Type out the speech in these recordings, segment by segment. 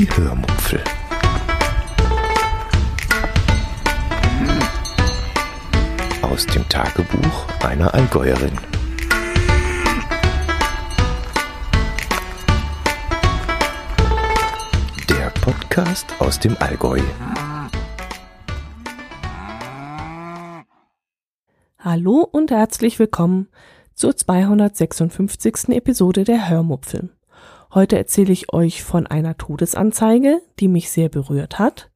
Die Hörmupfel. Aus dem Tagebuch einer Allgäuerin. Der Podcast aus dem Allgäu. Hallo und herzlich willkommen zur 256. Episode der Hörmupfel. Heute erzähle ich euch von einer Todesanzeige, die mich sehr berührt hat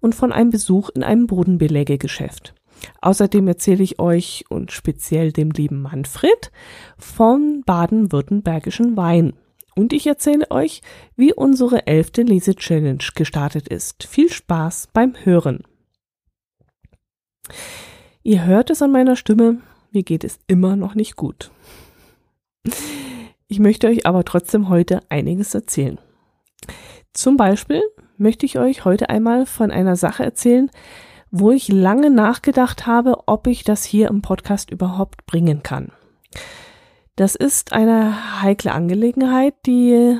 und von einem Besuch in einem Bodenbelägegeschäft. Außerdem erzähle ich euch und speziell dem lieben Manfred vom baden-württembergischen Wein. Und ich erzähle euch, wie unsere elfte Lese-Challenge gestartet ist. Viel Spaß beim Hören. Ihr hört es an meiner Stimme, mir geht es immer noch nicht gut. Ich möchte euch aber trotzdem heute einiges erzählen. Zum Beispiel möchte ich euch heute einmal von einer Sache erzählen, wo ich lange nachgedacht habe, ob ich das hier im Podcast überhaupt bringen kann. Das ist eine heikle Angelegenheit, die,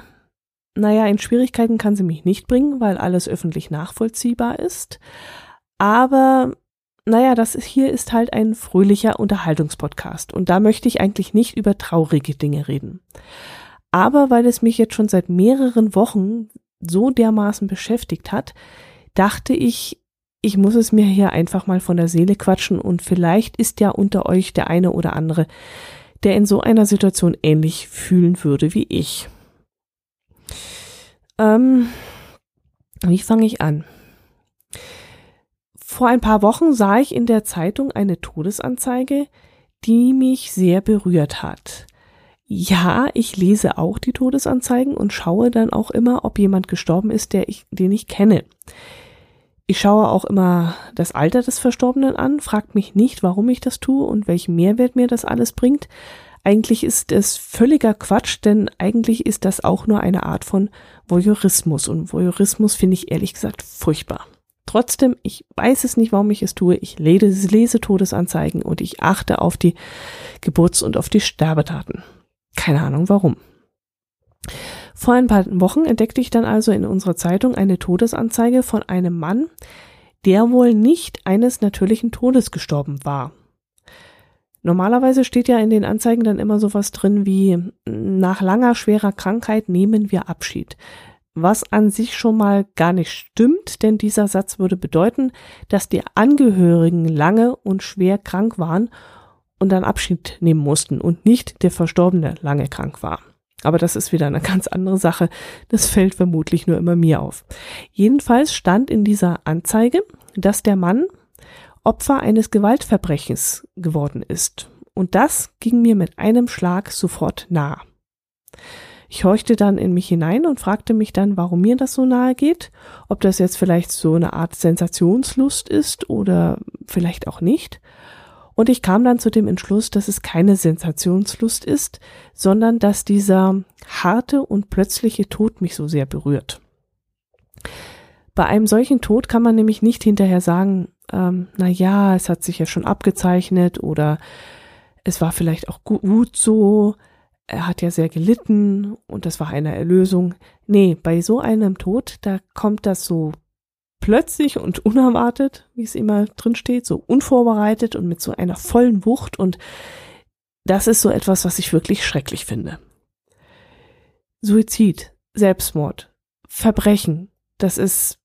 naja, in Schwierigkeiten kann sie mich nicht bringen, weil alles öffentlich nachvollziehbar ist. Aber, naja, das hier ist halt ein fröhlicher Unterhaltungspodcast und da möchte ich eigentlich nicht über traurige Dinge reden. Aber weil es mich jetzt schon seit mehreren Wochen so dermaßen beschäftigt hat, dachte ich, ich muss es mir hier einfach mal von der Seele quatschen und vielleicht ist ja unter euch der eine oder andere, der in so einer Situation ähnlich fühlen würde wie ich. Ähm, wie fange ich an? Vor ein paar Wochen sah ich in der Zeitung eine Todesanzeige, die mich sehr berührt hat. Ja, ich lese auch die Todesanzeigen und schaue dann auch immer, ob jemand gestorben ist, der ich, den ich kenne. Ich schaue auch immer das Alter des Verstorbenen an, fragt mich nicht, warum ich das tue und welchen Mehrwert mir das alles bringt. Eigentlich ist es völliger Quatsch, denn eigentlich ist das auch nur eine Art von Voyeurismus und Voyeurismus finde ich ehrlich gesagt furchtbar. Trotzdem, ich weiß es nicht, warum ich es tue. Ich lese, lese Todesanzeigen und ich achte auf die Geburts- und auf die Sterbetaten. Keine Ahnung warum. Vor ein paar Wochen entdeckte ich dann also in unserer Zeitung eine Todesanzeige von einem Mann, der wohl nicht eines natürlichen Todes gestorben war. Normalerweise steht ja in den Anzeigen dann immer sowas drin wie nach langer schwerer Krankheit nehmen wir Abschied. Was an sich schon mal gar nicht stimmt, denn dieser Satz würde bedeuten, dass die Angehörigen lange und schwer krank waren und dann Abschied nehmen mussten und nicht der Verstorbene lange krank war. Aber das ist wieder eine ganz andere Sache. Das fällt vermutlich nur immer mir auf. Jedenfalls stand in dieser Anzeige, dass der Mann Opfer eines Gewaltverbrechens geworden ist. Und das ging mir mit einem Schlag sofort nah. Ich horchte dann in mich hinein und fragte mich dann, warum mir das so nahe geht, ob das jetzt vielleicht so eine Art Sensationslust ist oder vielleicht auch nicht. Und ich kam dann zu dem Entschluss, dass es keine Sensationslust ist, sondern dass dieser harte und plötzliche Tod mich so sehr berührt. Bei einem solchen Tod kann man nämlich nicht hinterher sagen, ähm, na ja, es hat sich ja schon abgezeichnet oder es war vielleicht auch gut so, er hat ja sehr gelitten und das war eine Erlösung. Nee, bei so einem Tod, da kommt das so plötzlich und unerwartet, wie es immer drin steht, so unvorbereitet und mit so einer vollen Wucht und das ist so etwas, was ich wirklich schrecklich finde. Suizid, Selbstmord, Verbrechen, das ist,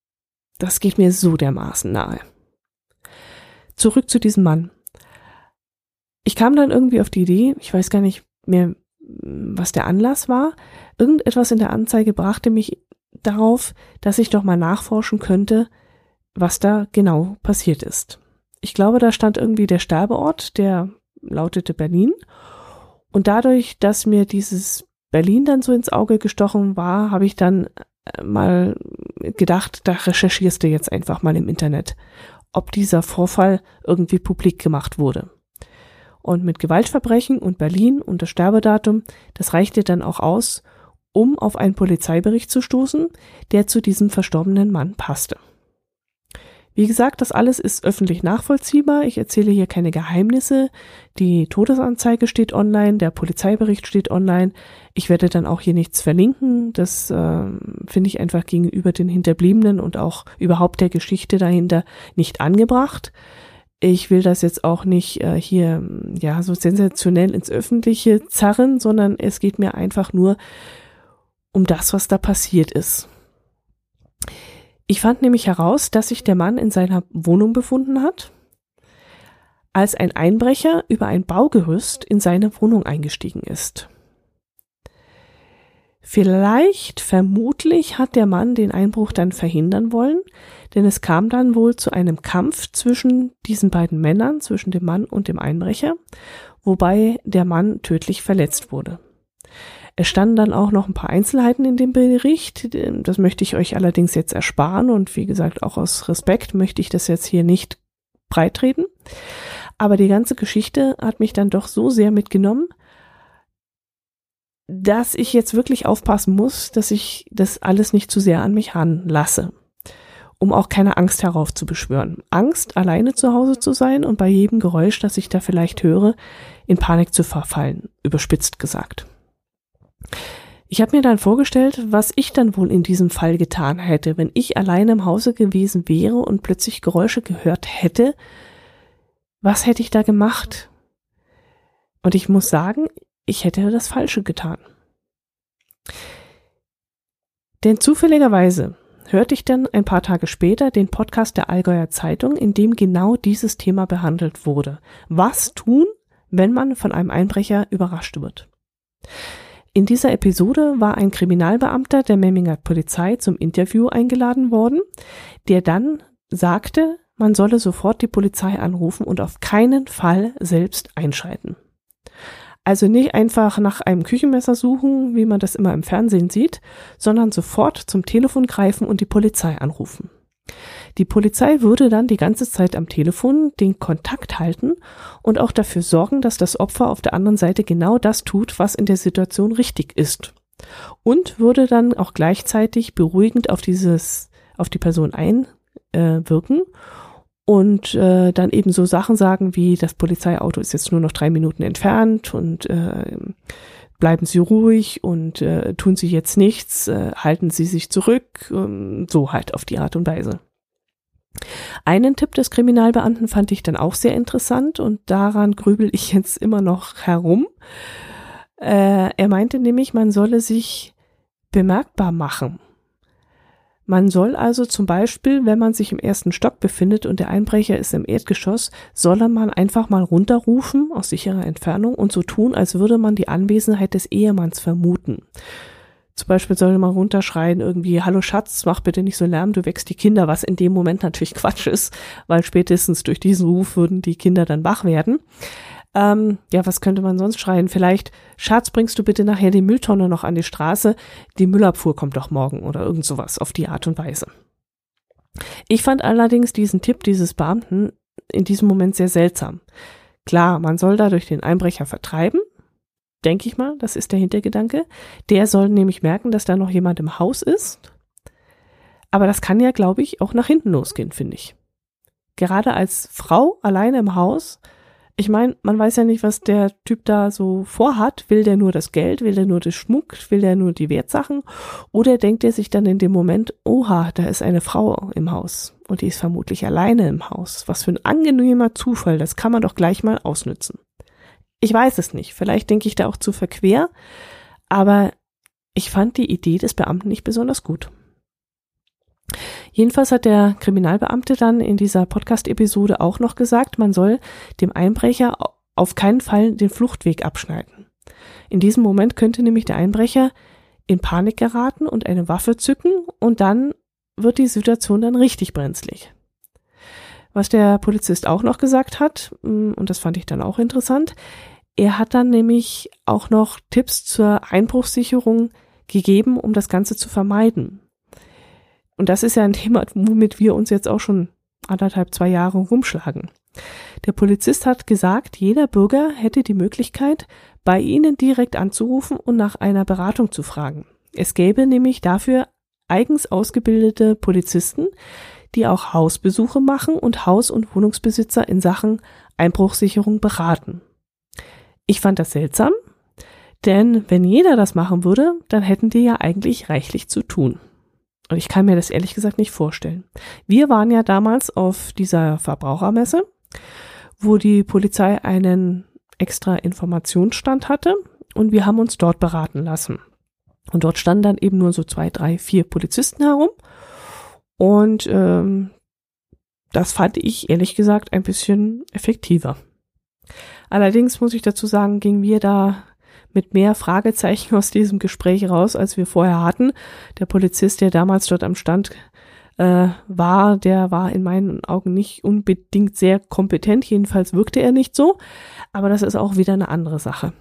das geht mir so dermaßen nahe. Zurück zu diesem Mann. Ich kam dann irgendwie auf die Idee, ich weiß gar nicht mehr, was der Anlass war. Irgendetwas in der Anzeige brachte mich darauf, dass ich doch mal nachforschen könnte, was da genau passiert ist. Ich glaube, da stand irgendwie der Sterbeort, der lautete Berlin. Und dadurch, dass mir dieses Berlin dann so ins Auge gestochen war, habe ich dann äh, mal gedacht, da recherchierst du jetzt einfach mal im Internet, ob dieser Vorfall irgendwie publik gemacht wurde. Und mit Gewaltverbrechen und Berlin und das Sterbedatum, das reichte dann auch aus, um auf einen Polizeibericht zu stoßen, der zu diesem verstorbenen Mann passte. Wie gesagt, das alles ist öffentlich nachvollziehbar. Ich erzähle hier keine Geheimnisse. Die Todesanzeige steht online, der Polizeibericht steht online. Ich werde dann auch hier nichts verlinken. Das äh, finde ich einfach gegenüber den Hinterbliebenen und auch überhaupt der Geschichte dahinter nicht angebracht. Ich will das jetzt auch nicht äh, hier ja so sensationell ins Öffentliche zerren, sondern es geht mir einfach nur um das, was da passiert ist. Ich fand nämlich heraus, dass sich der Mann in seiner Wohnung befunden hat, als ein Einbrecher über ein Baugerüst in seine Wohnung eingestiegen ist. Vielleicht, vermutlich hat der Mann den Einbruch dann verhindern wollen, denn es kam dann wohl zu einem Kampf zwischen diesen beiden Männern, zwischen dem Mann und dem Einbrecher, wobei der Mann tödlich verletzt wurde. Es standen dann auch noch ein paar Einzelheiten in dem Bericht. Das möchte ich euch allerdings jetzt ersparen und wie gesagt, auch aus Respekt möchte ich das jetzt hier nicht breitreden. Aber die ganze Geschichte hat mich dann doch so sehr mitgenommen, dass ich jetzt wirklich aufpassen muss, dass ich das alles nicht zu sehr an mich ranlasse, um auch keine Angst heraufzubeschwören. Angst, alleine zu Hause zu sein und bei jedem Geräusch, das ich da vielleicht höre, in Panik zu verfallen, überspitzt gesagt. Ich habe mir dann vorgestellt, was ich dann wohl in diesem Fall getan hätte, wenn ich allein im Hause gewesen wäre und plötzlich Geräusche gehört hätte. Was hätte ich da gemacht? Und ich muss sagen, ich hätte das Falsche getan. Denn zufälligerweise hörte ich dann ein paar Tage später den Podcast der Allgäuer Zeitung, in dem genau dieses Thema behandelt wurde. Was tun, wenn man von einem Einbrecher überrascht wird? In dieser Episode war ein Kriminalbeamter der Memminger Polizei zum Interview eingeladen worden, der dann sagte, man solle sofort die Polizei anrufen und auf keinen Fall selbst einschreiten. Also nicht einfach nach einem Küchenmesser suchen, wie man das immer im Fernsehen sieht, sondern sofort zum Telefon greifen und die Polizei anrufen. Die Polizei würde dann die ganze Zeit am Telefon den Kontakt halten und auch dafür sorgen, dass das Opfer auf der anderen Seite genau das tut, was in der Situation richtig ist. Und würde dann auch gleichzeitig beruhigend auf dieses, auf die Person einwirken äh, und äh, dann eben so Sachen sagen wie, das Polizeiauto ist jetzt nur noch drei Minuten entfernt und äh, bleiben Sie ruhig und äh, tun Sie jetzt nichts, äh, halten Sie sich zurück, ähm, so halt auf die Art und Weise. Einen Tipp des Kriminalbeamten fand ich dann auch sehr interessant und daran grübel ich jetzt immer noch herum. Äh, er meinte nämlich, man solle sich bemerkbar machen. Man soll also zum Beispiel, wenn man sich im ersten Stock befindet und der Einbrecher ist im Erdgeschoss, solle man einfach mal runterrufen aus sicherer Entfernung und so tun, als würde man die Anwesenheit des Ehemanns vermuten. Zum Beispiel soll man runterschreien irgendwie, hallo Schatz, mach bitte nicht so Lärm, du wächst die Kinder, was in dem Moment natürlich Quatsch ist, weil spätestens durch diesen Ruf würden die Kinder dann wach werden. Ähm, ja, was könnte man sonst schreien? Vielleicht, Schatz, bringst du bitte nachher die Mülltonne noch an die Straße? Die Müllabfuhr kommt doch morgen oder irgend sowas auf die Art und Weise. Ich fand allerdings diesen Tipp dieses Beamten in diesem Moment sehr seltsam. Klar, man soll dadurch den Einbrecher vertreiben, denke ich mal, das ist der Hintergedanke. Der soll nämlich merken, dass da noch jemand im Haus ist. Aber das kann ja, glaube ich, auch nach hinten losgehen, finde ich. Gerade als Frau alleine im Haus, ich meine, man weiß ja nicht, was der Typ da so vorhat. Will der nur das Geld? Will der nur das Schmuck? Will der nur die Wertsachen? Oder denkt er sich dann in dem Moment, oha, da ist eine Frau im Haus und die ist vermutlich alleine im Haus. Was für ein angenehmer Zufall, das kann man doch gleich mal ausnützen. Ich weiß es nicht. Vielleicht denke ich da auch zu verquer. Aber ich fand die Idee des Beamten nicht besonders gut. Jedenfalls hat der Kriminalbeamte dann in dieser Podcast-Episode auch noch gesagt, man soll dem Einbrecher auf keinen Fall den Fluchtweg abschneiden. In diesem Moment könnte nämlich der Einbrecher in Panik geraten und eine Waffe zücken und dann wird die Situation dann richtig brenzlig. Was der Polizist auch noch gesagt hat, mm, und das fand ich dann auch interessant, er hat dann nämlich auch noch Tipps zur Einbruchssicherung gegeben, um das Ganze zu vermeiden. Und das ist ja ein Thema, womit wir uns jetzt auch schon anderthalb, zwei Jahre rumschlagen. Der Polizist hat gesagt, jeder Bürger hätte die Möglichkeit, bei Ihnen direkt anzurufen und nach einer Beratung zu fragen. Es gäbe nämlich dafür eigens ausgebildete Polizisten, die auch Hausbesuche machen und Haus- und Wohnungsbesitzer in Sachen Einbruchsicherung beraten. Ich fand das seltsam, denn wenn jeder das machen würde, dann hätten die ja eigentlich reichlich zu tun. Und ich kann mir das ehrlich gesagt nicht vorstellen. Wir waren ja damals auf dieser Verbrauchermesse, wo die Polizei einen extra Informationsstand hatte und wir haben uns dort beraten lassen. Und dort standen dann eben nur so zwei, drei, vier Polizisten herum. Und ähm, das fand ich ehrlich gesagt ein bisschen effektiver. Allerdings muss ich dazu sagen, gingen wir da mit mehr Fragezeichen aus diesem Gespräch raus, als wir vorher hatten. Der Polizist, der damals dort am Stand äh, war, der war in meinen Augen nicht unbedingt sehr kompetent, jedenfalls wirkte er nicht so, aber das ist auch wieder eine andere Sache.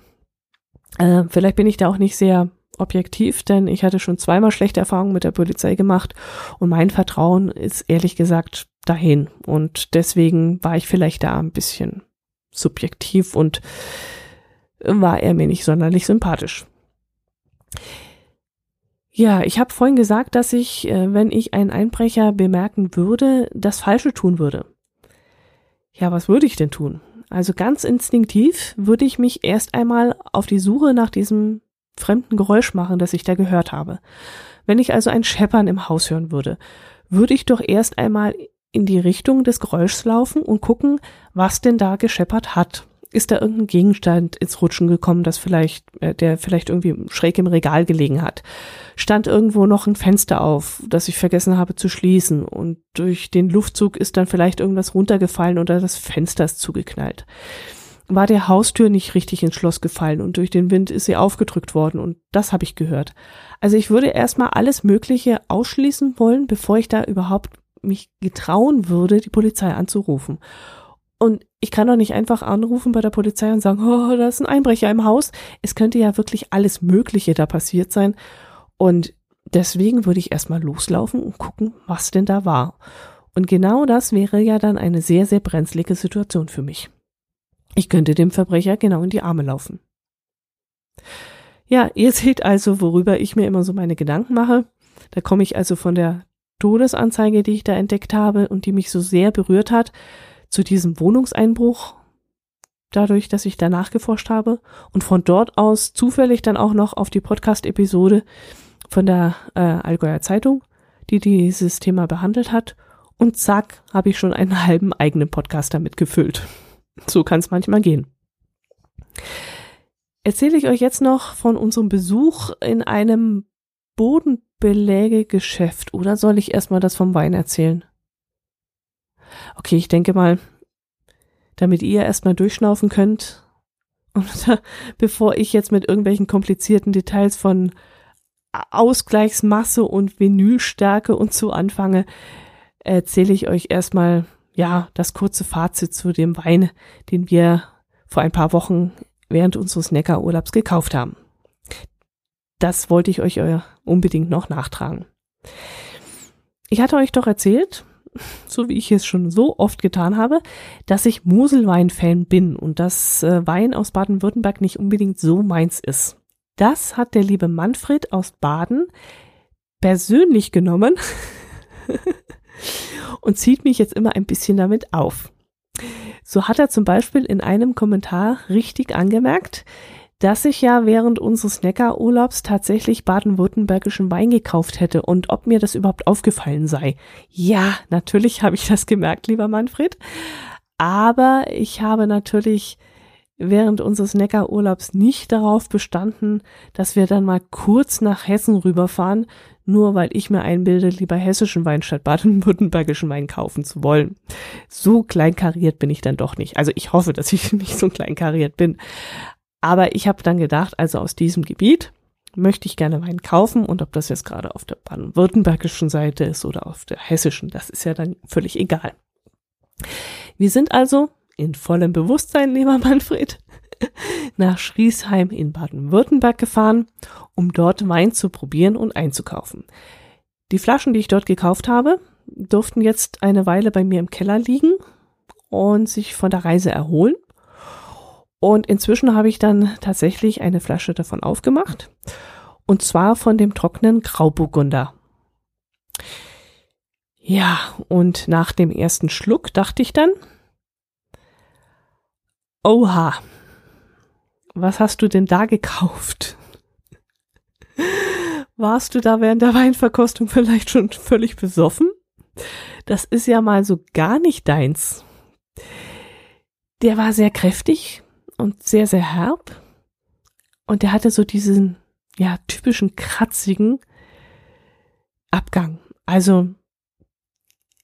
Äh, vielleicht bin ich da auch nicht sehr objektiv, denn ich hatte schon zweimal schlechte Erfahrungen mit der Polizei gemacht und mein Vertrauen ist ehrlich gesagt dahin und deswegen war ich vielleicht da ein bisschen subjektiv und war er mir nicht sonderlich sympathisch. Ja, ich habe vorhin gesagt, dass ich, äh, wenn ich einen Einbrecher bemerken würde, das Falsche tun würde. Ja, was würde ich denn tun? Also ganz instinktiv würde ich mich erst einmal auf die Suche nach diesem fremden Geräusch machen, das ich da gehört habe. Wenn ich also ein Scheppern im Haus hören würde, würde ich doch erst einmal in die Richtung des Geräuschs laufen und gucken, was denn da gescheppert hat ist da irgendein Gegenstand ins Rutschen gekommen, das vielleicht, äh, der vielleicht irgendwie schräg im Regal gelegen hat. Stand irgendwo noch ein Fenster auf, das ich vergessen habe zu schließen und durch den Luftzug ist dann vielleicht irgendwas runtergefallen oder das Fenster ist zugeknallt. War der Haustür nicht richtig ins Schloss gefallen und durch den Wind ist sie aufgedrückt worden und das habe ich gehört. Also ich würde erstmal alles Mögliche ausschließen wollen, bevor ich da überhaupt mich getrauen würde, die Polizei anzurufen. Und ich kann doch nicht einfach anrufen bei der Polizei und sagen, oh, da ist ein Einbrecher im Haus. Es könnte ja wirklich alles Mögliche da passiert sein. Und deswegen würde ich erstmal loslaufen und gucken, was denn da war. Und genau das wäre ja dann eine sehr, sehr brenzlige Situation für mich. Ich könnte dem Verbrecher genau in die Arme laufen. Ja, ihr seht also, worüber ich mir immer so meine Gedanken mache. Da komme ich also von der Todesanzeige, die ich da entdeckt habe und die mich so sehr berührt hat, zu diesem Wohnungseinbruch, dadurch, dass ich danach geforscht habe und von dort aus zufällig dann auch noch auf die Podcast-Episode von der äh, Allgäuer Zeitung, die dieses Thema behandelt hat. Und zack, habe ich schon einen halben eigenen Podcast damit gefüllt. So kann es manchmal gehen. Erzähle ich euch jetzt noch von unserem Besuch in einem Bodenbelägegeschäft oder soll ich erstmal das vom Wein erzählen? Okay, ich denke mal, damit ihr erstmal durchschnaufen könnt und bevor ich jetzt mit irgendwelchen komplizierten Details von Ausgleichsmasse und Vinylstärke und so anfange, erzähle ich euch erstmal, ja, das kurze Fazit zu dem Wein, den wir vor ein paar Wochen während unseres Neckarurlaubs gekauft haben. Das wollte ich euch unbedingt noch nachtragen. Ich hatte euch doch erzählt, so wie ich es schon so oft getan habe, dass ich Moselwein-Fan bin und dass äh, Wein aus Baden-Württemberg nicht unbedingt so meins ist. Das hat der liebe Manfred aus Baden persönlich genommen und zieht mich jetzt immer ein bisschen damit auf. So hat er zum Beispiel in einem Kommentar richtig angemerkt, dass ich ja während unseres Neckarurlaubs tatsächlich baden-württembergischen Wein gekauft hätte und ob mir das überhaupt aufgefallen sei. Ja, natürlich habe ich das gemerkt, lieber Manfred. Aber ich habe natürlich während unseres Neckarurlaubs nicht darauf bestanden, dass wir dann mal kurz nach Hessen rüberfahren, nur weil ich mir einbilde, lieber hessischen Wein statt baden-württembergischen Wein kaufen zu wollen. So kleinkariert bin ich dann doch nicht. Also ich hoffe, dass ich nicht so kleinkariert bin. Aber ich habe dann gedacht, also aus diesem Gebiet möchte ich gerne Wein kaufen und ob das jetzt gerade auf der baden-württembergischen Seite ist oder auf der hessischen, das ist ja dann völlig egal. Wir sind also in vollem Bewusstsein, lieber Manfred, nach Schriesheim in Baden-Württemberg gefahren, um dort Wein zu probieren und einzukaufen. Die Flaschen, die ich dort gekauft habe, durften jetzt eine Weile bei mir im Keller liegen und sich von der Reise erholen. Und inzwischen habe ich dann tatsächlich eine Flasche davon aufgemacht. Und zwar von dem trockenen Grauburgunder. Ja, und nach dem ersten Schluck dachte ich dann, oha, was hast du denn da gekauft? Warst du da während der Weinverkostung vielleicht schon völlig besoffen? Das ist ja mal so gar nicht deins. Der war sehr kräftig und sehr, sehr herb. Und der hatte so diesen, ja, typischen kratzigen Abgang. Also,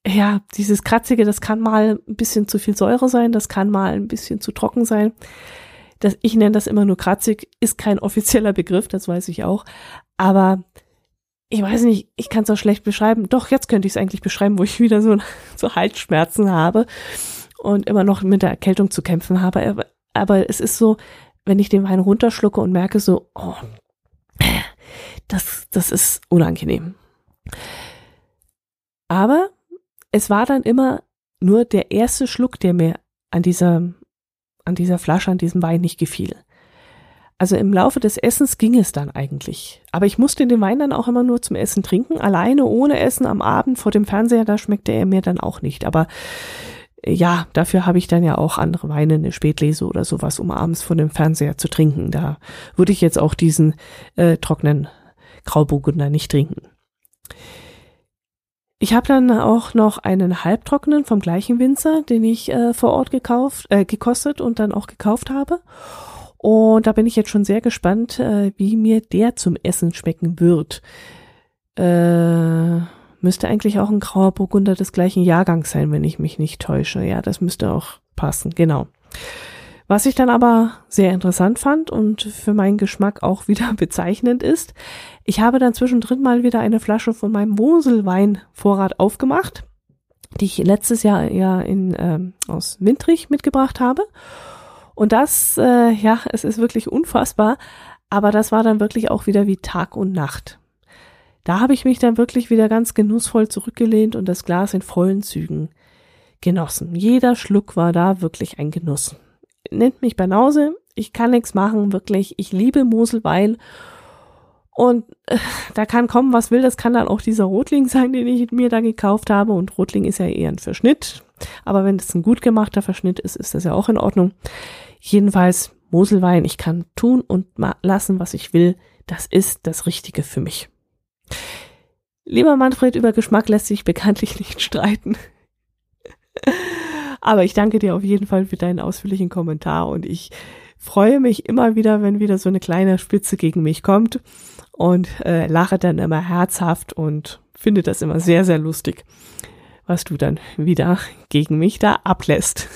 ja, dieses Kratzige, das kann mal ein bisschen zu viel Säure sein, das kann mal ein bisschen zu trocken sein. Das, ich nenne das immer nur kratzig, ist kein offizieller Begriff, das weiß ich auch. Aber ich weiß nicht, ich kann es auch schlecht beschreiben. Doch, jetzt könnte ich es eigentlich beschreiben, wo ich wieder so, so Halsschmerzen habe und immer noch mit der Erkältung zu kämpfen habe. Aber, aber es ist so, wenn ich den Wein runterschlucke und merke so, oh, das, das ist unangenehm. Aber es war dann immer nur der erste Schluck, der mir an dieser, an dieser Flasche, an diesem Wein nicht gefiel. Also im Laufe des Essens ging es dann eigentlich. Aber ich musste den Wein dann auch immer nur zum Essen trinken. Alleine ohne Essen am Abend vor dem Fernseher, da schmeckte er mir dann auch nicht. Aber ja, dafür habe ich dann ja auch andere Weine, eine Spätlese oder sowas, um abends vor dem Fernseher zu trinken. Da würde ich jetzt auch diesen äh, trockenen Grauburgunder nicht trinken. Ich habe dann auch noch einen halbtrockenen vom gleichen Winzer, den ich äh, vor Ort gekauft, äh, gekostet und dann auch gekauft habe. Und da bin ich jetzt schon sehr gespannt, äh, wie mir der zum Essen schmecken wird. Äh, müsste eigentlich auch ein grauer Burgunder des gleichen Jahrgangs sein, wenn ich mich nicht täusche. Ja, das müsste auch passen, genau. Was ich dann aber sehr interessant fand und für meinen Geschmack auch wieder bezeichnend ist, ich habe dann zwischendrin mal wieder eine Flasche von meinem Moselweinvorrat aufgemacht, die ich letztes Jahr ja in, ähm, aus Windrich mitgebracht habe. Und das, äh, ja, es ist wirklich unfassbar, aber das war dann wirklich auch wieder wie Tag und Nacht. Da habe ich mich dann wirklich wieder ganz genussvoll zurückgelehnt und das Glas in vollen Zügen genossen. Jeder Schluck war da wirklich ein Genuss. Nennt mich Banause, ich kann nichts machen, wirklich. Ich liebe Moselwein und äh, da kann kommen, was will. Das kann dann auch dieser Rotling sein, den ich mir da gekauft habe. Und Rotling ist ja eher ein Verschnitt. Aber wenn es ein gut gemachter Verschnitt ist, ist das ja auch in Ordnung. Jedenfalls Moselwein, ich kann tun und lassen, was ich will. Das ist das Richtige für mich. Lieber Manfred, über Geschmack lässt sich bekanntlich nicht streiten. Aber ich danke dir auf jeden Fall für deinen ausführlichen Kommentar und ich freue mich immer wieder, wenn wieder so eine kleine Spitze gegen mich kommt und äh, lache dann immer herzhaft und finde das immer sehr, sehr lustig, was du dann wieder gegen mich da ablässt.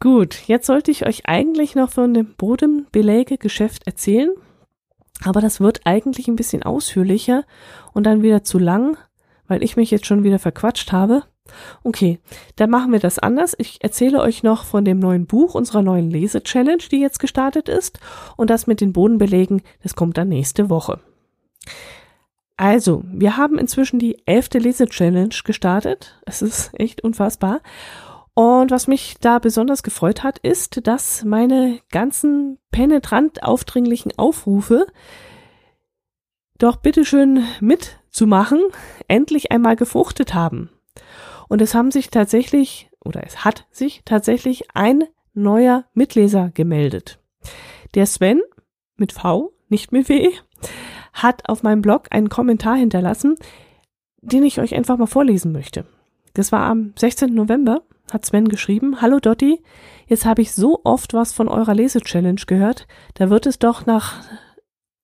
Gut, jetzt sollte ich euch eigentlich noch von dem Bodenbeläge-Geschäft erzählen, aber das wird eigentlich ein bisschen ausführlicher und dann wieder zu lang, weil ich mich jetzt schon wieder verquatscht habe. Okay, dann machen wir das anders. Ich erzähle euch noch von dem neuen Buch unserer neuen Lese-Challenge, die jetzt gestartet ist. Und das mit den Bodenbelägen, das kommt dann nächste Woche. Also, wir haben inzwischen die elfte Lese-Challenge gestartet. Es ist echt unfassbar. Und was mich da besonders gefreut hat, ist, dass meine ganzen penetrant aufdringlichen Aufrufe, doch bitteschön mitzumachen, endlich einmal gefruchtet haben. Und es haben sich tatsächlich, oder es hat sich tatsächlich ein neuer Mitleser gemeldet. Der Sven mit V, nicht mit W, hat auf meinem Blog einen Kommentar hinterlassen, den ich euch einfach mal vorlesen möchte. Das war am 16. November hat Sven geschrieben, Hallo Dotti, jetzt habe ich so oft was von eurer Lese-Challenge gehört, da wird es doch nach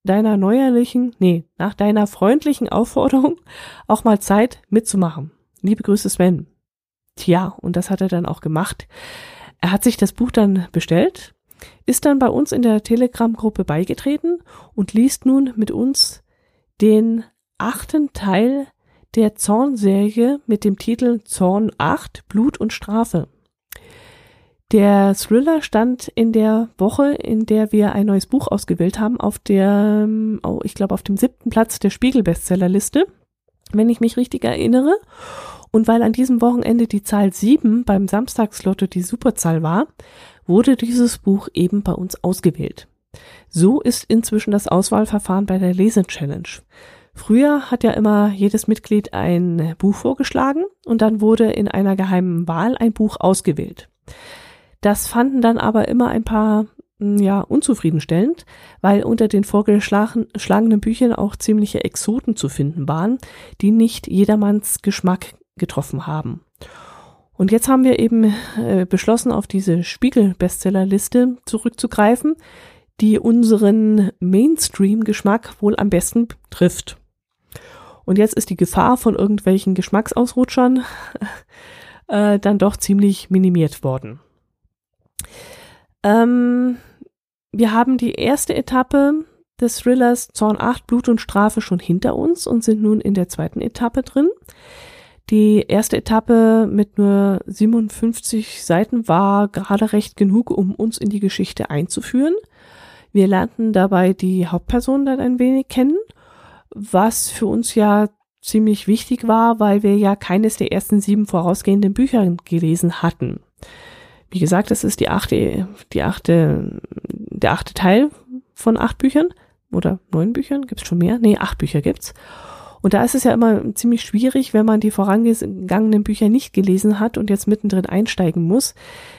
deiner neuerlichen, nee, nach deiner freundlichen Aufforderung auch mal Zeit mitzumachen. Liebe Grüße Sven. Tja, und das hat er dann auch gemacht. Er hat sich das Buch dann bestellt, ist dann bei uns in der Telegram-Gruppe beigetreten und liest nun mit uns den achten Teil der Zorn-Serie mit dem Titel Zorn 8, Blut und Strafe. Der Thriller stand in der Woche, in der wir ein neues Buch ausgewählt haben, auf der, oh, ich glaube, auf dem siebten Platz der Spiegel-Bestsellerliste, wenn ich mich richtig erinnere. Und weil an diesem Wochenende die Zahl 7 beim Samstagslotto die Superzahl war, wurde dieses Buch eben bei uns ausgewählt. So ist inzwischen das Auswahlverfahren bei der Lese-Challenge. Früher hat ja immer jedes Mitglied ein Buch vorgeschlagen und dann wurde in einer geheimen Wahl ein Buch ausgewählt. Das fanden dann aber immer ein paar hm, ja unzufriedenstellend, weil unter den vorgeschlagenen Büchern auch ziemliche Exoten zu finden waren, die nicht jedermanns Geschmack getroffen haben. Und jetzt haben wir eben äh, beschlossen, auf diese Spiegel-Bestsellerliste zurückzugreifen, die unseren Mainstream-Geschmack wohl am besten trifft. Und jetzt ist die Gefahr von irgendwelchen Geschmacksausrutschern äh, dann doch ziemlich minimiert worden. Ähm, wir haben die erste Etappe des Thrillers Zorn 8, Blut und Strafe schon hinter uns und sind nun in der zweiten Etappe drin. Die erste Etappe mit nur 57 Seiten war gerade recht genug, um uns in die Geschichte einzuführen. Wir lernten dabei die Hauptperson dann ein wenig kennen, was für uns ja ziemlich wichtig war, weil wir ja keines der ersten sieben vorausgehenden Bücher gelesen hatten. Wie gesagt, das ist die achte, die achte, der achte Teil von acht Büchern oder neun Büchern. Gibt's schon mehr? Nee, acht Bücher gibt's. Und da ist es ja immer ziemlich schwierig, wenn man die vorangegangenen Bücher nicht gelesen hat und jetzt mittendrin einsteigen muss,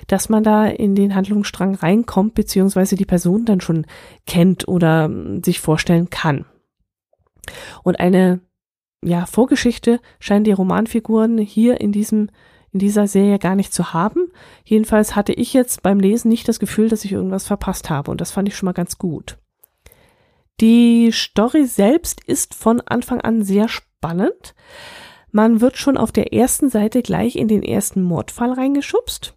dass man da in den Handlungsstrang reinkommt, beziehungsweise die Person dann schon kennt oder sich vorstellen kann. Und eine ja, Vorgeschichte scheinen die Romanfiguren hier in diesem in dieser Serie gar nicht zu haben. Jedenfalls hatte ich jetzt beim Lesen nicht das Gefühl, dass ich irgendwas verpasst habe und das fand ich schon mal ganz gut. Die Story selbst ist von Anfang an sehr spannend. Man wird schon auf der ersten Seite gleich in den ersten Mordfall reingeschubst.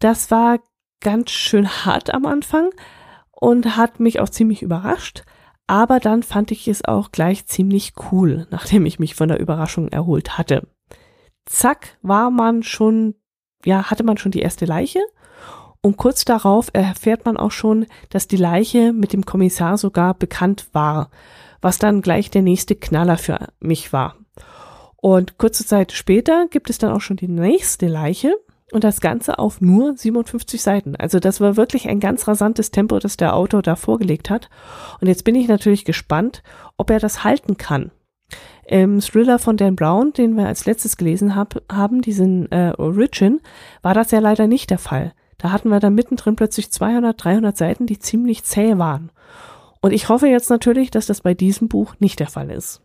Das war ganz schön hart am Anfang und hat mich auch ziemlich überrascht. Aber dann fand ich es auch gleich ziemlich cool, nachdem ich mich von der Überraschung erholt hatte zack, war man schon, ja, hatte man schon die erste Leiche. Und kurz darauf erfährt man auch schon, dass die Leiche mit dem Kommissar sogar bekannt war, was dann gleich der nächste Knaller für mich war. Und kurze Zeit später gibt es dann auch schon die nächste Leiche und das Ganze auf nur 57 Seiten. Also das war wirklich ein ganz rasantes Tempo, das der Autor da vorgelegt hat. Und jetzt bin ich natürlich gespannt, ob er das halten kann. Im Thriller von Dan Brown, den wir als letztes gelesen hab, haben, diesen äh, Origin, war das ja leider nicht der Fall. Da hatten wir dann mittendrin plötzlich 200, 300 Seiten, die ziemlich zäh waren. Und ich hoffe jetzt natürlich, dass das bei diesem Buch nicht der Fall ist.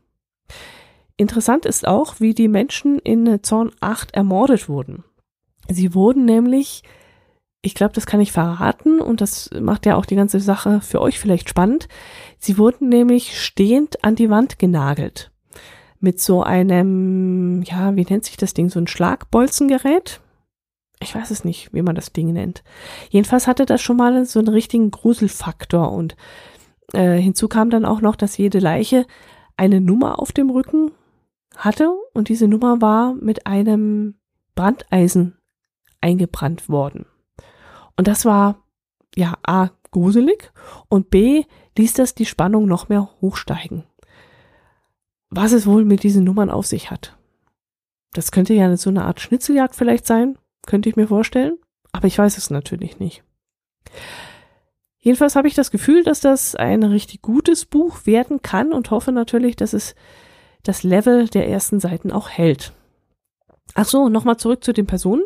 Interessant ist auch, wie die Menschen in Zorn 8 ermordet wurden. Sie wurden nämlich, ich glaube, das kann ich verraten und das macht ja auch die ganze Sache für euch vielleicht spannend. Sie wurden nämlich stehend an die Wand genagelt mit so einem, ja, wie nennt sich das Ding, so ein Schlagbolzengerät. Ich weiß es nicht, wie man das Ding nennt. Jedenfalls hatte das schon mal so einen richtigen Gruselfaktor und äh, hinzu kam dann auch noch, dass jede Leiche eine Nummer auf dem Rücken hatte und diese Nummer war mit einem Brandeisen eingebrannt worden. Und das war ja A gruselig und B ließ das die Spannung noch mehr hochsteigen was es wohl mit diesen Nummern auf sich hat. Das könnte ja so eine Art Schnitzeljagd vielleicht sein, könnte ich mir vorstellen, aber ich weiß es natürlich nicht. Jedenfalls habe ich das Gefühl, dass das ein richtig gutes Buch werden kann und hoffe natürlich, dass es das Level der ersten Seiten auch hält. Ach so, nochmal zurück zu den Personen.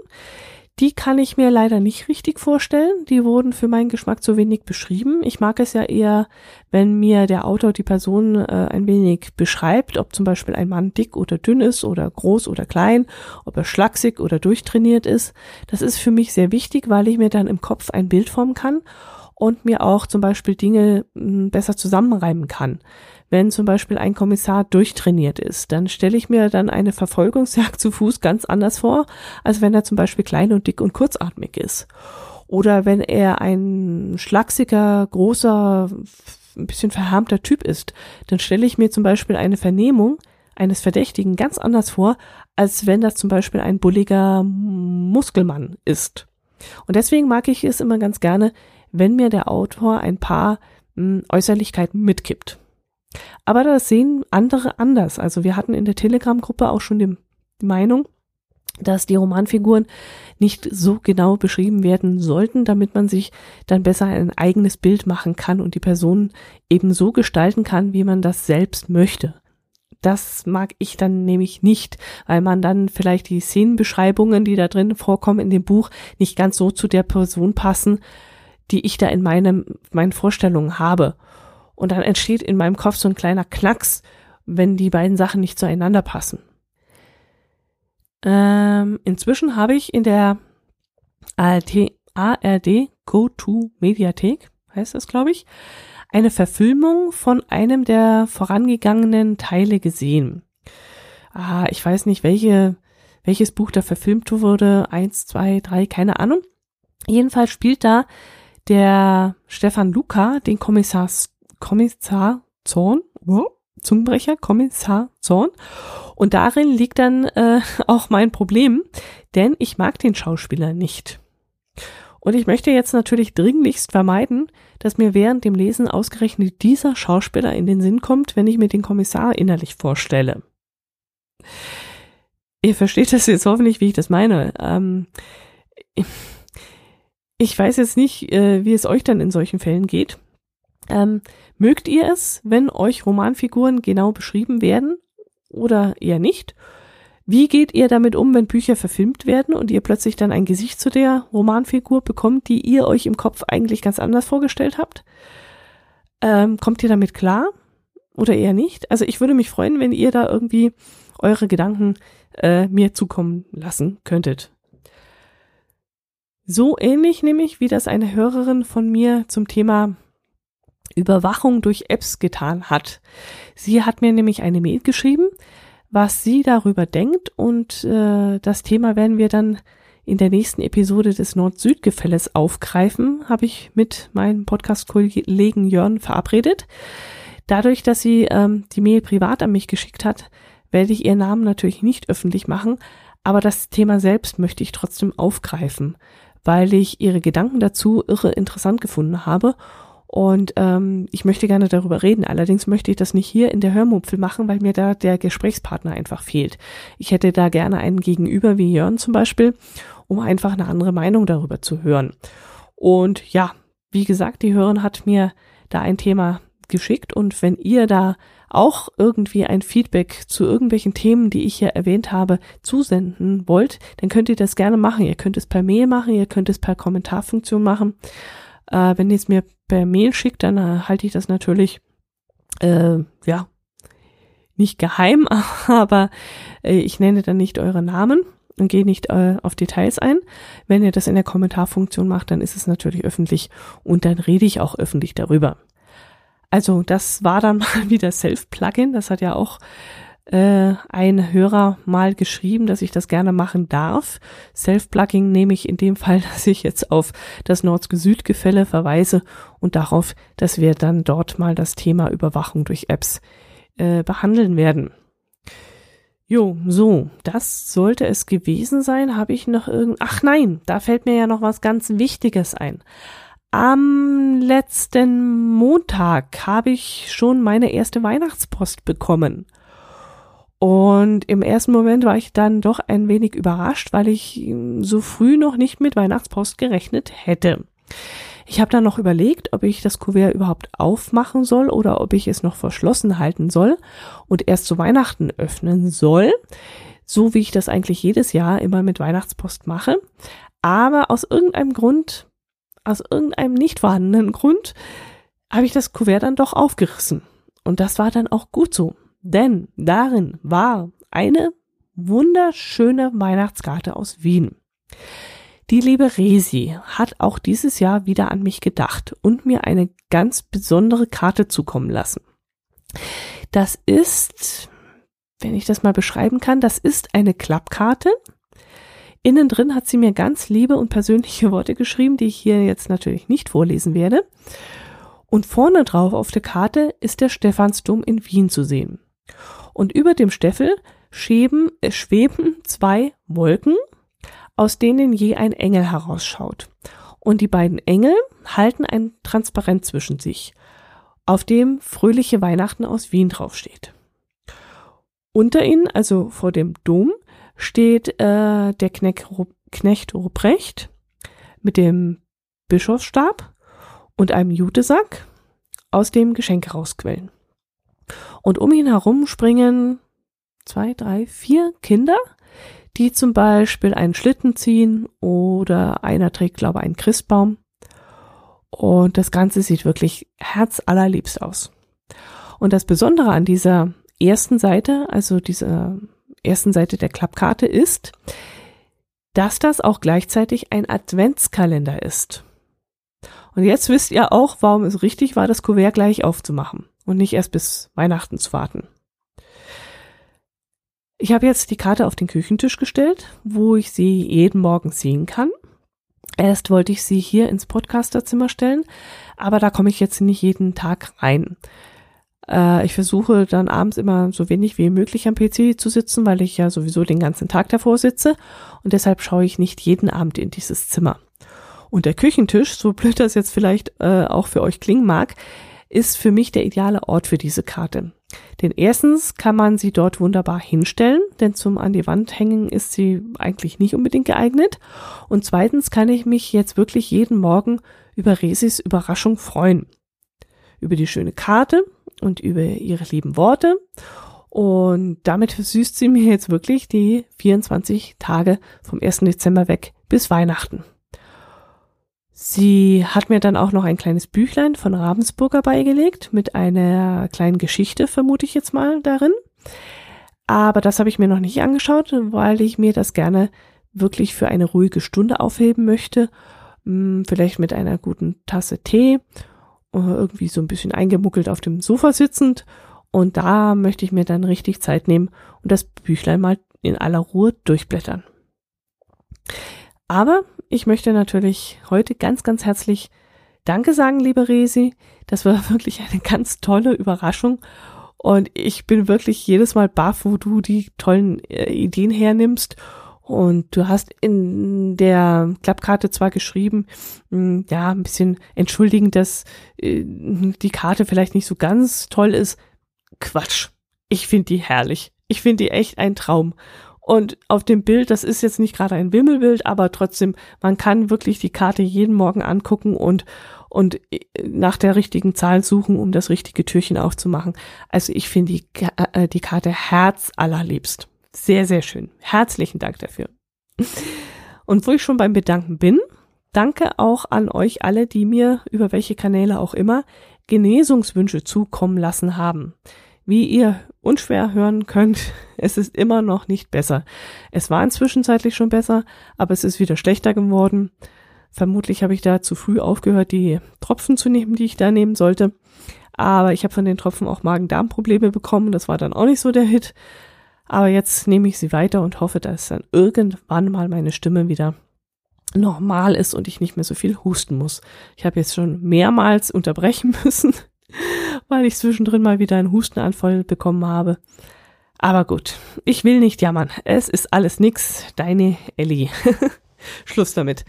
Die kann ich mir leider nicht richtig vorstellen. Die wurden für meinen Geschmack zu wenig beschrieben. Ich mag es ja eher, wenn mir der Autor die Person äh, ein wenig beschreibt, ob zum Beispiel ein Mann dick oder dünn ist oder groß oder klein, ob er schlaksig oder durchtrainiert ist. Das ist für mich sehr wichtig, weil ich mir dann im Kopf ein Bild formen kann und mir auch zum Beispiel Dinge hm, besser zusammenreimen kann wenn zum Beispiel ein Kommissar durchtrainiert ist, dann stelle ich mir dann eine Verfolgungsjagd zu Fuß ganz anders vor, als wenn er zum Beispiel klein und dick und kurzatmig ist. Oder wenn er ein schlachsiger, großer, ein bisschen verhärmter Typ ist, dann stelle ich mir zum Beispiel eine Vernehmung eines Verdächtigen ganz anders vor, als wenn das zum Beispiel ein bulliger Muskelmann ist. Und deswegen mag ich es immer ganz gerne, wenn mir der Autor ein paar hm, Äußerlichkeiten mitkippt. Aber das sehen andere anders. Also wir hatten in der Telegram-Gruppe auch schon die Meinung, dass die Romanfiguren nicht so genau beschrieben werden sollten, damit man sich dann besser ein eigenes Bild machen kann und die Person eben so gestalten kann, wie man das selbst möchte. Das mag ich dann nämlich nicht, weil man dann vielleicht die Szenenbeschreibungen, die da drin vorkommen in dem Buch, nicht ganz so zu der Person passen, die ich da in meinem, meinen Vorstellungen habe. Und dann entsteht in meinem Kopf so ein kleiner Knacks, wenn die beiden Sachen nicht zueinander passen. Ähm, inzwischen habe ich in der ARD, ARD Go-To Mediathek, heißt das, glaube ich, eine Verfilmung von einem der vorangegangenen Teile gesehen. Ah, ich weiß nicht, welche, welches Buch da verfilmt wurde. Eins, zwei, drei, keine Ahnung. Jedenfalls spielt da der Stefan Luca den Kommissar, Kommissar Zorn, Zungenbrecher, Kommissar Zorn. Und darin liegt dann äh, auch mein Problem, denn ich mag den Schauspieler nicht. Und ich möchte jetzt natürlich dringlichst vermeiden, dass mir während dem Lesen ausgerechnet dieser Schauspieler in den Sinn kommt, wenn ich mir den Kommissar innerlich vorstelle. Ihr versteht das jetzt hoffentlich, wie ich das meine. Ähm, ich weiß jetzt nicht, äh, wie es euch dann in solchen Fällen geht. Ähm, mögt ihr es, wenn euch Romanfiguren genau beschrieben werden oder eher nicht? Wie geht ihr damit um, wenn Bücher verfilmt werden und ihr plötzlich dann ein Gesicht zu der Romanfigur bekommt, die ihr euch im Kopf eigentlich ganz anders vorgestellt habt? Ähm, kommt ihr damit klar oder eher nicht? Also ich würde mich freuen, wenn ihr da irgendwie eure Gedanken äh, mir zukommen lassen könntet. So ähnlich nämlich, wie das eine Hörerin von mir zum Thema Überwachung durch Apps getan hat. Sie hat mir nämlich eine Mail geschrieben, was sie darüber denkt und äh, das Thema werden wir dann in der nächsten Episode des Nord-Süd-Gefälles aufgreifen, habe ich mit meinem Podcast-Kollegen Jörn verabredet. Dadurch, dass sie ähm, die Mail privat an mich geschickt hat, werde ich ihren Namen natürlich nicht öffentlich machen, aber das Thema selbst möchte ich trotzdem aufgreifen, weil ich ihre Gedanken dazu irre interessant gefunden habe und ähm, ich möchte gerne darüber reden. Allerdings möchte ich das nicht hier in der Hörmupfel machen, weil mir da der Gesprächspartner einfach fehlt. Ich hätte da gerne einen Gegenüber wie Jörn zum Beispiel, um einfach eine andere Meinung darüber zu hören. Und ja, wie gesagt, die Hörerin hat mir da ein Thema geschickt und wenn ihr da auch irgendwie ein Feedback zu irgendwelchen Themen, die ich hier erwähnt habe, zusenden wollt, dann könnt ihr das gerne machen. Ihr könnt es per Mail machen, ihr könnt es per Kommentarfunktion machen. Äh, wenn ihr es mir per Mail schickt, dann äh, halte ich das natürlich, äh, ja, nicht geheim, aber äh, ich nenne dann nicht eure Namen und gehe nicht äh, auf Details ein. Wenn ihr das in der Kommentarfunktion macht, dann ist es natürlich öffentlich und dann rede ich auch öffentlich darüber. Also das war dann mal wieder Self-Plugin. Das hat ja auch äh, ein Hörer mal geschrieben, dass ich das gerne machen darf. Self-Plugging nehme ich in dem Fall, dass ich jetzt auf das Nord-Süd-Gefälle verweise und darauf, dass wir dann dort mal das Thema Überwachung durch Apps äh, behandeln werden. Jo, so, das sollte es gewesen sein. Habe ich noch irgend... Ach nein, da fällt mir ja noch was ganz Wichtiges ein. Am letzten Montag habe ich schon meine erste Weihnachtspost bekommen. Und im ersten Moment war ich dann doch ein wenig überrascht, weil ich ähm, so früh noch nicht mit Weihnachtspost gerechnet hätte. Ich habe dann noch überlegt, ob ich das Kuvert überhaupt aufmachen soll oder ob ich es noch verschlossen halten soll und erst zu Weihnachten öffnen soll, so wie ich das eigentlich jedes Jahr immer mit Weihnachtspost mache. Aber aus irgendeinem Grund, aus irgendeinem nicht vorhandenen Grund, habe ich das Kuvert dann doch aufgerissen. Und das war dann auch gut so denn darin war eine wunderschöne Weihnachtskarte aus Wien. Die liebe Resi hat auch dieses Jahr wieder an mich gedacht und mir eine ganz besondere Karte zukommen lassen. Das ist, wenn ich das mal beschreiben kann, das ist eine Klappkarte. Innen drin hat sie mir ganz liebe und persönliche Worte geschrieben, die ich hier jetzt natürlich nicht vorlesen werde. Und vorne drauf auf der Karte ist der Stephansdom in Wien zu sehen. Und über dem Steffel schweben, äh, schweben zwei Wolken, aus denen je ein Engel herausschaut. Und die beiden Engel halten ein Transparent zwischen sich, auf dem fröhliche Weihnachten aus Wien draufsteht. Unter ihnen, also vor dem Dom, steht äh, der Knecht, Knecht Ruprecht mit dem Bischofsstab und einem Jutesack aus dem Geschenk rausquellen. Und um ihn herum springen zwei, drei, vier Kinder, die zum Beispiel einen Schlitten ziehen oder einer trägt, glaube ich, einen Christbaum. Und das Ganze sieht wirklich herzallerliebst aus. Und das Besondere an dieser ersten Seite, also dieser ersten Seite der Klappkarte ist, dass das auch gleichzeitig ein Adventskalender ist. Und jetzt wisst ihr auch, warum es richtig war, das Kuvert gleich aufzumachen und nicht erst bis Weihnachten zu warten. Ich habe jetzt die Karte auf den Küchentisch gestellt, wo ich sie jeden Morgen sehen kann. Erst wollte ich sie hier ins Podcasterzimmer stellen, aber da komme ich jetzt nicht jeden Tag rein. Äh, ich versuche dann abends immer so wenig wie möglich am PC zu sitzen, weil ich ja sowieso den ganzen Tag davor sitze und deshalb schaue ich nicht jeden Abend in dieses Zimmer. Und der Küchentisch, so blöd das jetzt vielleicht äh, auch für euch klingen mag, ist für mich der ideale Ort für diese Karte. Denn erstens kann man sie dort wunderbar hinstellen, denn zum an die Wand hängen ist sie eigentlich nicht unbedingt geeignet. Und zweitens kann ich mich jetzt wirklich jeden Morgen über Resis Überraschung freuen. Über die schöne Karte, und über ihre lieben Worte. Und damit versüßt sie mir jetzt wirklich die 24 Tage vom 1. Dezember weg bis Weihnachten. Sie hat mir dann auch noch ein kleines Büchlein von Ravensburger beigelegt mit einer kleinen Geschichte, vermute ich jetzt mal, darin. Aber das habe ich mir noch nicht angeschaut, weil ich mir das gerne wirklich für eine ruhige Stunde aufheben möchte. Hm, vielleicht mit einer guten Tasse Tee äh, irgendwie so ein bisschen eingemuckelt auf dem Sofa sitzend. Und da möchte ich mir dann richtig Zeit nehmen und das Büchlein mal in aller Ruhe durchblättern. Aber ich möchte natürlich heute ganz, ganz herzlich Danke sagen, liebe Resi. Das war wirklich eine ganz tolle Überraschung. Und ich bin wirklich jedes Mal baff, wo du die tollen äh, Ideen hernimmst und du hast in der Klappkarte zwar geschrieben, hm, ja, ein bisschen entschuldigend, dass äh, die Karte vielleicht nicht so ganz toll ist. Quatsch. Ich finde die herrlich. Ich finde die echt ein Traum. Und auf dem Bild, das ist jetzt nicht gerade ein Wimmelbild, aber trotzdem, man kann wirklich die Karte jeden Morgen angucken und, und äh, nach der richtigen Zahl suchen, um das richtige Türchen aufzumachen. Also ich finde die, äh, die Karte herzallerliebst. Sehr, sehr schön. Herzlichen Dank dafür. Und wo ich schon beim Bedanken bin, danke auch an euch alle, die mir über welche Kanäle auch immer Genesungswünsche zukommen lassen haben. Wie ihr unschwer hören könnt, es ist immer noch nicht besser. Es war inzwischenzeitlich schon besser, aber es ist wieder schlechter geworden. Vermutlich habe ich da zu früh aufgehört, die Tropfen zu nehmen, die ich da nehmen sollte. Aber ich habe von den Tropfen auch Magen-Darm-Probleme bekommen. Das war dann auch nicht so der Hit. Aber jetzt nehme ich sie weiter und hoffe, dass dann irgendwann mal meine Stimme wieder normal ist und ich nicht mehr so viel husten muss. Ich habe jetzt schon mehrmals unterbrechen müssen, weil ich zwischendrin mal wieder einen Hustenanfall bekommen habe. Aber gut, ich will nicht jammern. Es ist alles nix. Deine Ellie. Schluss damit.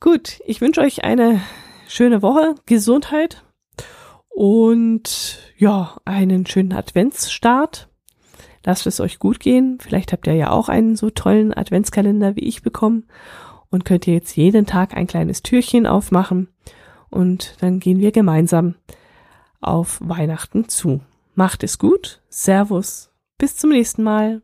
Gut, ich wünsche euch eine schöne Woche, Gesundheit und ja, einen schönen Adventsstart. Lasst es euch gut gehen. Vielleicht habt ihr ja auch einen so tollen Adventskalender wie ich bekommen und könnt ihr jetzt jeden Tag ein kleines Türchen aufmachen und dann gehen wir gemeinsam auf Weihnachten zu. Macht es gut. Servus. Bis zum nächsten Mal.